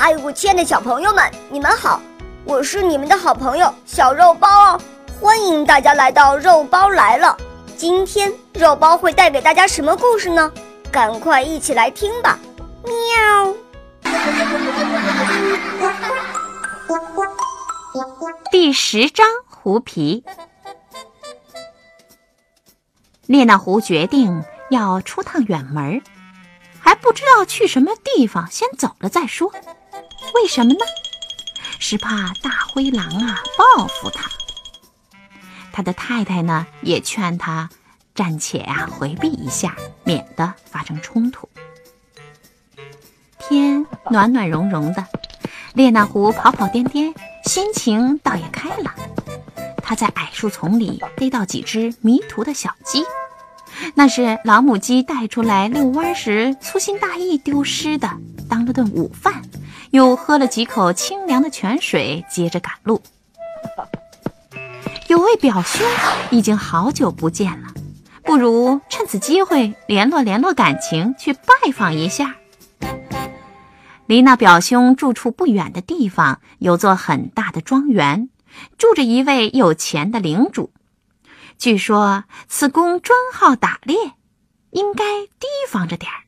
嗨，我亲爱的小朋友们，你们好！我是你们的好朋友小肉包哦，欢迎大家来到肉包来了。今天肉包会带给大家什么故事呢？赶快一起来听吧！喵。第十章狐皮。列那狐决定要出趟远门，还不知道去什么地方，先走了再说。为什么呢？是怕大灰狼啊报复他。他的太太呢也劝他暂且啊回避一下，免得发生冲突。天暖暖融融的，列那狐跑跑颠颠，心情倒也开朗。他在矮树丛里逮到几只迷途的小鸡，那是老母鸡带出来遛弯时粗心大意丢失的，当了顿午饭，又喝了几口清凉的泉水，接着赶路。有位表兄已经好久不见了，不如趁此机会联络联络感情，去拜访一下。离那表兄住处不远的地方，有座很大的庄园。住着一位有钱的领主，据说此公专好打猎，应该提防着点儿。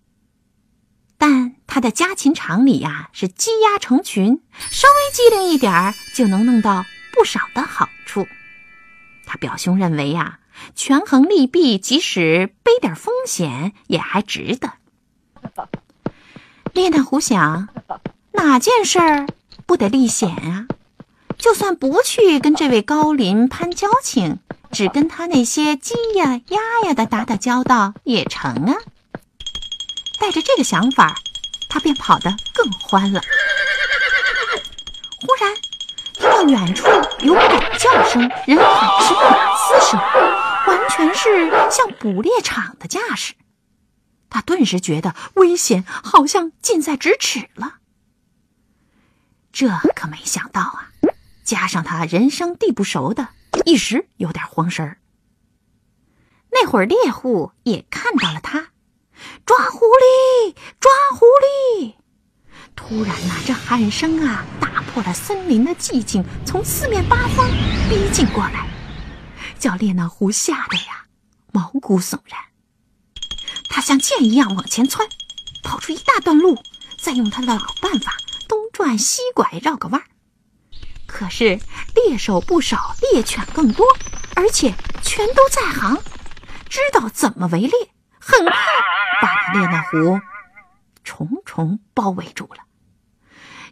他的家禽场里呀是鸡鸭成群，稍微机灵一点儿就能弄到不少的好处。他表兄认为呀，权衡利弊，即使背点风险也还值得。列那狐想，哪件事儿不得历险啊？就算不去跟这位高邻攀交情，只跟他那些鸡呀、鸭呀的打打交道也成啊。带着这个想法，他便跑得更欢了。忽然听到远处有狗叫声、人喊声、马嘶声，完全是像捕猎场的架势。他顿时觉得危险好像近在咫尺了。这可没想到啊！加上他人生地不熟的，一时有点慌神儿。那会儿猎户也看到了他，抓狐狸，抓狐狸！突然呐，这喊声啊，打破了森林的寂静，从四面八方逼近过来，叫列那狐吓得呀毛骨悚然。他像箭一样往前窜，跑出一大段路，再用他的老办法东转西拐，绕个弯儿。可是猎手不少，猎犬更多，而且全都在行，知道怎么围猎，很快列那湖重重包围住了。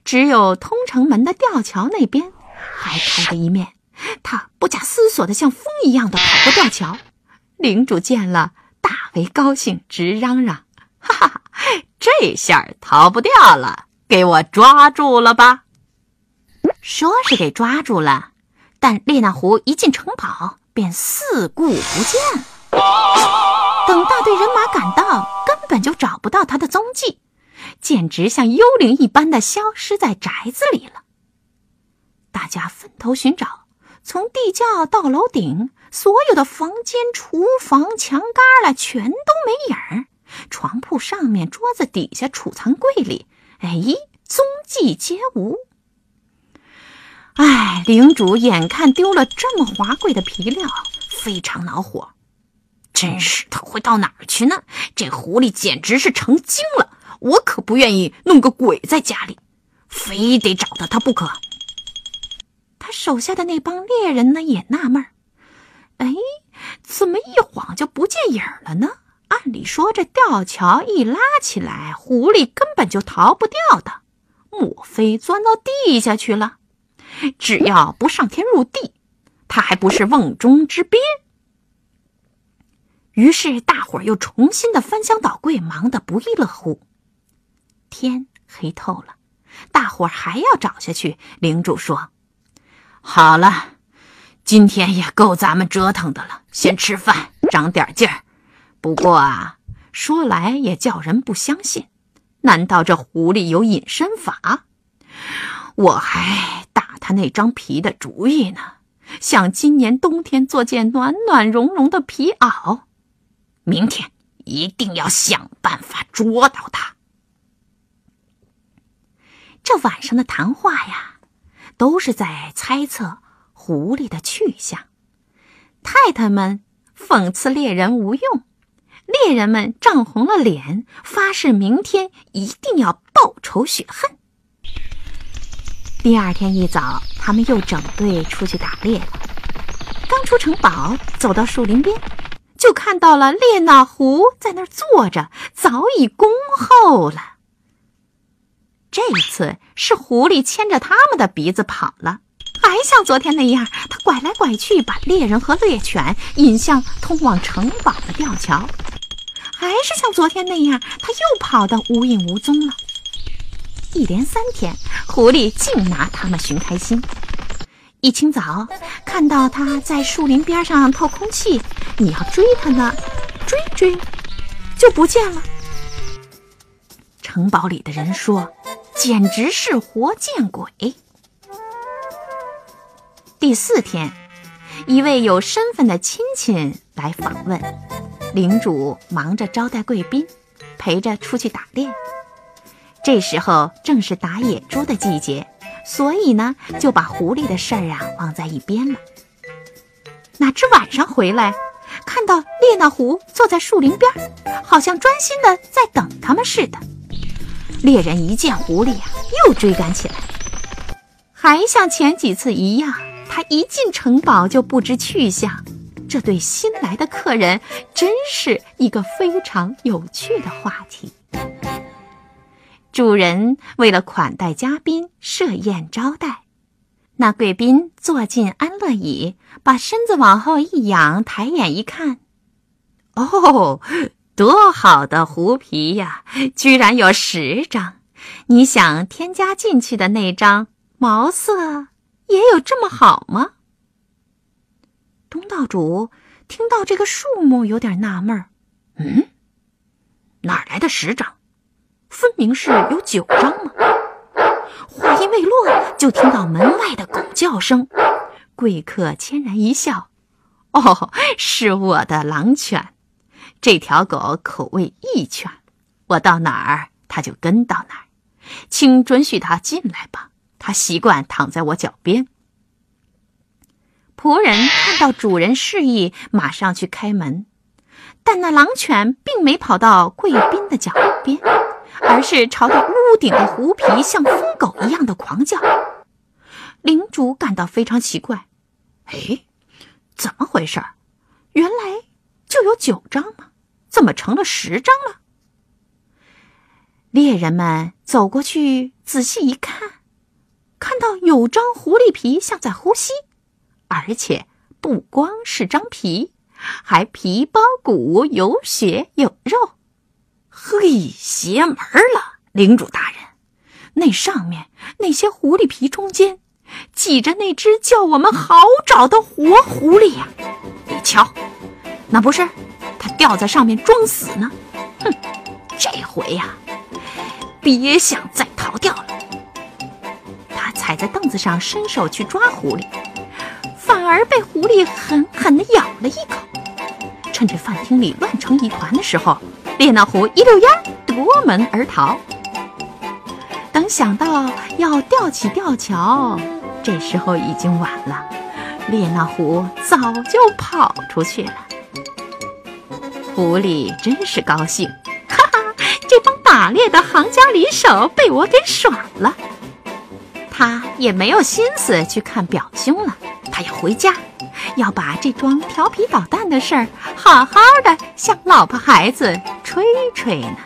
只有通城门的吊桥那边还开着一面，他不假思索的像风一样的跑过吊桥。领主见了，大为高兴，直嚷嚷：“哈哈，这下逃不掉了，给我抓住了吧！”说是给抓住了，但列那狐一进城堡便四顾不见了。等大队人马赶到，根本就找不到他的踪迹，简直像幽灵一般的消失在宅子里了。大家分头寻找，从地窖到楼顶，所有的房间、厨房、墙旮旯全都没影儿，床铺上面、桌子底下、储藏柜里，哎，踪迹皆无。哎，领主眼看丢了这么华贵的皮料，非常恼火。真是，他会到哪儿去呢？这狐狸简直是成精了！我可不愿意弄个鬼在家里，非得找到他不可。他手下的那帮猎人呢，也纳闷儿：哎，怎么一晃就不见影了呢？按理说，这吊桥一拉起来，狐狸根本就逃不掉的，莫非钻到地下去了？只要不上天入地，他还不是瓮中之鳖。于是大伙儿又重新的翻箱倒柜，忙得不亦乐乎。天黑透了，大伙儿还要找下去。领主说：“好了，今天也够咱们折腾的了，先吃饭，长点劲儿。不过啊，说来也叫人不相信，难道这狐狸有隐身法？我还打……”他那张皮的主意呢？想今年冬天做件暖暖融融的皮袄，明天一定要想办法捉到他。这晚上的谈话呀，都是在猜测狐狸的去向。太太们讽刺猎人无用，猎人们涨红了脸，发誓明天一定要报仇雪恨。第二天一早，他们又整队出去打猎了。刚出城堡，走到树林边，就看到了列那狐在那儿坐着，早已恭候了。这次是狐狸牵着他们的鼻子跑了，还像昨天那样，他拐来拐去，把猎人和猎犬引向通往城堡的吊桥。还是像昨天那样，他又跑得无影无踪了。一连三天，狐狸净拿他们寻开心。一清早，看到他在树林边上透空气，你要追他呢，追追，就不见了。城堡里的人说。简直是活见鬼！第四天，一位有身份的亲戚来访问，领主忙着招待贵宾，陪着出去打猎。这时候正是打野猪的季节，所以呢，就把狐狸的事儿啊忘在一边了。哪知晚上回来，看到列那狐坐在树林边，好像专心的在等他们似的。猎人一见狐狸呀，又追赶起来，还像前几次一样，他一进城堡就不知去向。这对新来的客人真是一个非常有趣的话题。主人为了款待嘉宾，设宴招待。那贵宾坐进安乐椅，把身子往后一仰，抬眼一看，哦。多好的狐皮呀！居然有十张，你想添加进去的那张毛色也有这么好吗？东道主听到这个数目有点纳闷儿，嗯，哪来的十张？分明是有九张嘛！话音未落，就听到门外的狗叫声。贵客谦然一笑：“哦，是我的狼犬。”这条狗口味异犬，我到哪儿它就跟到哪儿，请准许它进来吧。它习惯躺在我脚边。仆人看到主人示意，马上去开门，但那狼犬并没跑到贵宾的脚边，而是朝着屋顶的狐皮像疯狗一样的狂叫。领主感到非常奇怪，哎，怎么回事？原来。就有九张吗？怎么成了十张了？猎人们走过去仔细一看，看到有张狐狸皮像在呼吸，而且不光是张皮，还皮包骨，有血有肉。嘿，邪门了！领主大人，那上面那些狐狸皮中间，挤着那只叫我们好找的活狐狸呀！你瞧。那不是，他吊在上面装死呢。哼，这回呀，别想再逃掉了。他踩在凳子上，伸手去抓狐狸，反而被狐狸狠狠地咬了一口。趁着饭厅里乱成一团的时候，列那狐一溜烟夺门而逃。等想到要吊起吊桥，这时候已经晚了，列那狐早就跑出去了。狐狸真是高兴，哈哈！这帮打猎的行家里手被我给耍了。他也没有心思去看表兄了，他要回家，要把这桩调皮捣蛋的事儿好好的向老婆孩子吹吹呢。